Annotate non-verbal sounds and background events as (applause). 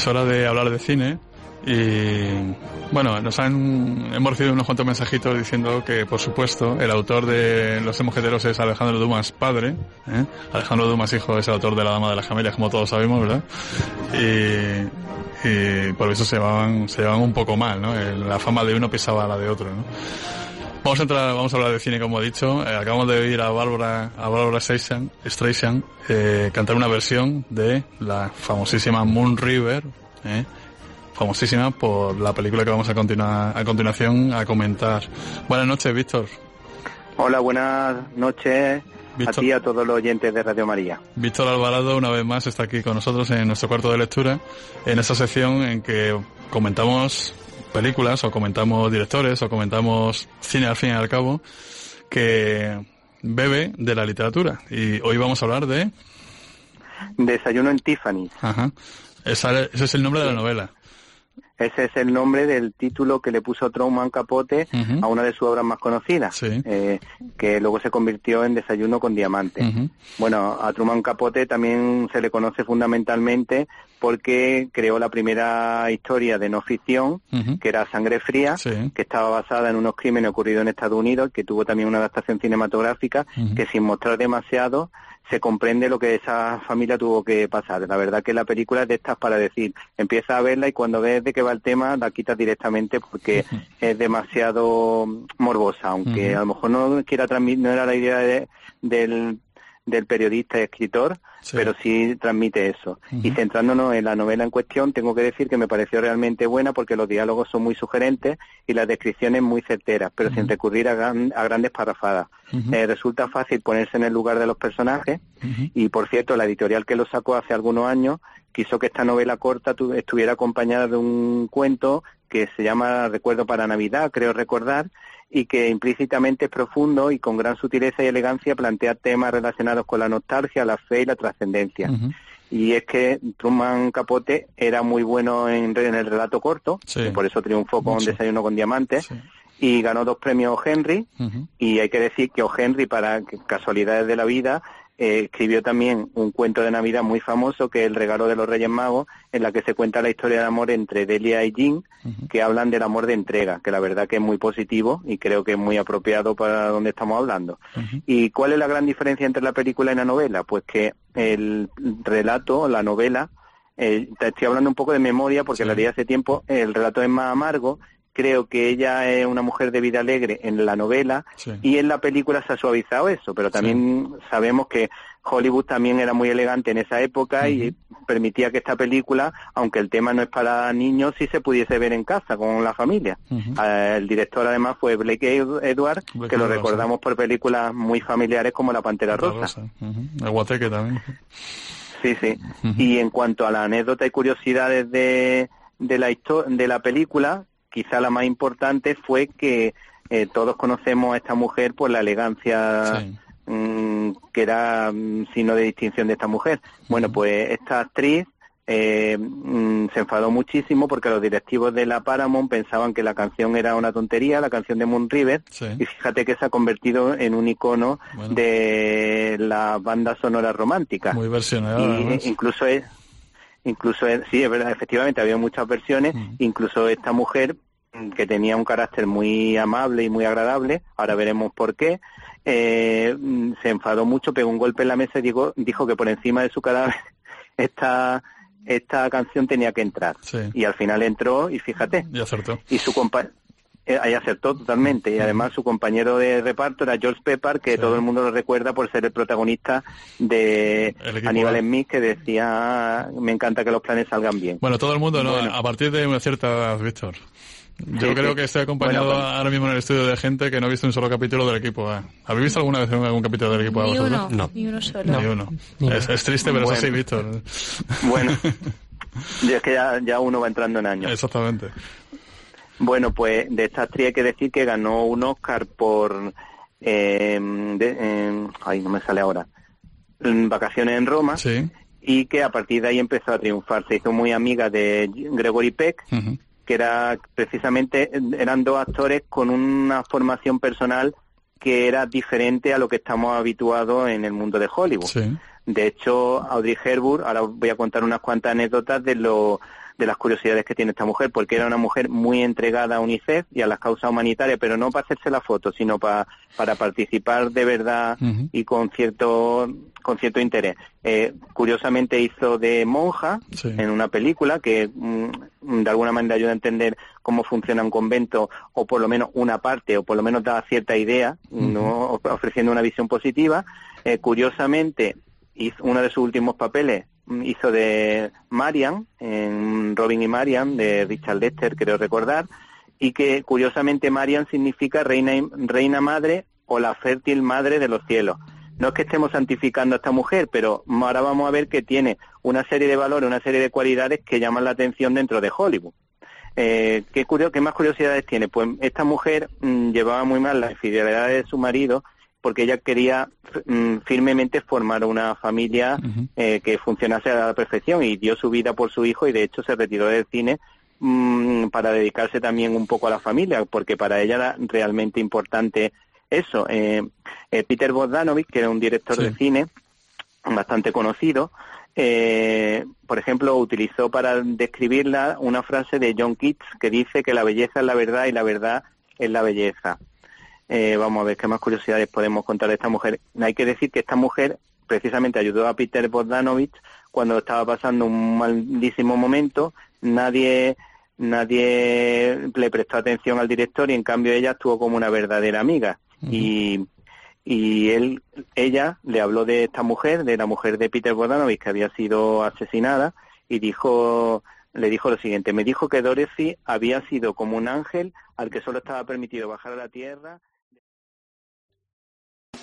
es hora de hablar de cine y bueno, nos han hemos recibido unos cuantos mensajitos diciendo que por supuesto el autor de Los Mojeteros es Alejandro Dumas padre, ¿eh? Alejandro Dumas hijo es el autor de La Dama de las Camelias como todos sabemos, ¿verdad? Y, por eso se llevaban, se llevaban un poco mal, ¿no? La fama de uno pesaba a la de otro. Vamos a entrar, vamos a hablar de cine como he dicho. Eh, acabamos de oír a Bárbara, a Bárbara Streisand, Streisand eh, cantar una versión de la famosísima Moon River, eh, famosísima por la película que vamos a continuar a continuación a comentar. Buenas noches, Víctor. Hola, buenas noches a ti y a todos los oyentes de Radio María. Víctor Alvarado una vez más está aquí con nosotros en nuestro cuarto de lectura, en esa sección en que comentamos películas o comentamos directores o comentamos cine al fin y al cabo que bebe de la literatura. Y hoy vamos a hablar de... Desayuno en Tiffany. Ajá. ese es el nombre de la novela. Ese es el nombre del título que le puso Truman Capote a una de sus obras más conocidas, eh, que luego se convirtió en Desayuno con Diamante. Bueno, a Truman Capote también se le conoce fundamentalmente porque creó la primera historia de no ficción, que era Sangre Fría, que estaba basada en unos crímenes ocurridos en Estados Unidos, que tuvo también una adaptación cinematográfica, que sin mostrar demasiado se comprende lo que esa familia tuvo que pasar. La verdad que la película es de estas para decir, empieza a verla y cuando ves de qué va el tema la quitas directamente porque (laughs) es demasiado morbosa, aunque a lo mejor no quiera transmitir, no era la idea del del periodista y escritor, pero sí transmite eso. Y centrándonos en la novela en cuestión, tengo que decir que me pareció realmente buena porque los diálogos son muy sugerentes y las descripciones muy certeras, pero sin recurrir a, grandes parrafadas. Eh, resulta fácil ponerse en el lugar de los personajes y, por cierto, la editorial que lo sacó hace algunos años quiso que esta novela corta estuviera acompañada de un cuento que se llama Recuerdo para Navidad, creo recordar, y que implícitamente es profundo y con gran sutileza y elegancia plantea temas relacionados con la nostalgia, la fe y la trascendencia. Y es que Truman Capote era muy bueno en, el relato corto, por eso triunfó con Desayuno con Diamantes, y ganó dos premios Henry, y hay que decir que. Henry, para casualidades de la vida, eh, escribió también un cuento de Navidad muy famoso que es El regalo de los Reyes Magos, en la que se cuenta la historia de amor entre Delia y Jean, que hablan del amor de entrega, que la verdad que es muy positivo y creo que es muy apropiado para donde estamos hablando. ¿Y cuál es la gran diferencia entre la película y la novela? Pues que el relato, la novela, eh, te estoy hablando un poco de memoria porque la leí hace tiempo, el relato es más amargo creo que ella es una mujer de vida alegre en la novela y en la película se ha suavizado eso, pero también sabemos que Hollywood también era muy elegante en esa época y permitía que esta película, aunque el tema no es para niños, sí se pudiese ver en casa con la familia. Ah, el director además fue Blake Edward, que lo recordamos por películas muy familiares como La Pantera Rosa. El Guateque también. Sí, sí. Y en cuanto a la anécdota y curiosidades de, de la, de la película, quizá la más importante fue que eh, todos conocemos a esta mujer por la elegancia mm, que era mm, signo de distinción de esta mujer. Bueno, pues esta actriz eh, mm, se enfadó muchísimo porque los directivos de la Paramount pensaban que la canción era una tontería, la canción de Moon River, y fíjate que se ha convertido en un icono de la banda sonora romántica. Muy versionada. incluso es, incluso sí es verdad efectivamente había muchas versiones. Incluso esta mujer mm, que tenía un carácter muy amable y muy agradable ahora veremos por qué eh, mm, se enfadó mucho pegó un golpe en la mesa y dijo, dijo que por encima de su cadáver (laughs) esta esta canción tenía que entrar. Y al final entró y fíjate. Y acertó. Y su compañero eh, ahí acertó totalmente. Y además su compañero de reparto era George Pepper, que todo el mundo lo recuerda por ser el protagonista de Aníbal Smith, que decía, me encanta que los planes salgan bien. Bueno, todo el mundo, ¿no? A partir de una cierta edad, Víctor. Yo creo que estoy acompañado ahora mismo en el estudio de gente que no ha visto un solo capítulo del equipo A. ¿Habéis visto alguna vez algún capítulo del equipo A? Ni uno, no. ni uno solo. Ni uno. Es, triste, pero es así, Víctor. Bueno, (laughs) es que ya, ya uno va entrando en años. Exactamente. Bueno, pues de esta actriz hay que decir que ganó un Oscar por... Eh, ay, no me sale ahora. Vacaciones en Roma. Y que a partir de ahí empezó a triunfar. Se hizo muy amiga de Gregory Peck, que era precisamente, eran dos actores con una formación personal que era diferente a lo que estamos habituados en el mundo de Hollywood. De hecho, Audrey Hepburn, ahora voy a contar unas cuantas anécdotas de lo de las curiosidades que tiene esta mujer, porque era una mujer muy entregada a UNICEF y a las causas humanitarias, pero no para hacerse la foto, sino para, para participar de verdad y con cierto con cierto interés. Eh, curiosamente hizo de monja en una película que mm, de alguna manera ayuda a entender cómo funciona un convento o por lo menos una parte o por lo menos da cierta idea, no ofreciendo una visión positiva. Eh, curiosamente hizo uno de sus últimos papeles hizo de Marian, en Robin y Marian, de Richard Lester, creo recordar, y que curiosamente Marian significa reina, reina madre o la fértil madre de los cielos. No es que estemos santificando a esta mujer, pero ahora vamos a ver que tiene una serie de valores, una serie de cualidades que llaman la atención dentro de Hollywood. Eh, ¿qué, ¿Qué más curiosidades tiene? Pues esta mujer mm, llevaba muy mal la infidelidad de su marido porque ella quería mm, firmemente formar una familia eh, que funcionase a la perfección y dio su vida por su hijo y de hecho se retiró del cine mm, para dedicarse también un poco a la familia, porque para ella era realmente importante eso. Eh, eh, Peter Bogdanovich, que era un director de cine bastante conocido, por ejemplo, utilizó para describirla una frase de John Keats que dice que la belleza es la verdad y la verdad es la belleza. Eh, vamos a ver qué más curiosidades podemos contar de esta mujer. Hay que decir que esta mujer precisamente ayudó a Peter Bogdanovich cuando estaba pasando un malísimo momento. Nadie nadie le prestó atención al director y en cambio ella estuvo como una verdadera amiga. Y y él, ella le habló de esta mujer, de la mujer de Peter Bogdanovich que había sido asesinada y dijo, le dijo lo siguiente, me dijo que Dorothy había sido como un ángel al que solo estaba permitido bajar a la tierra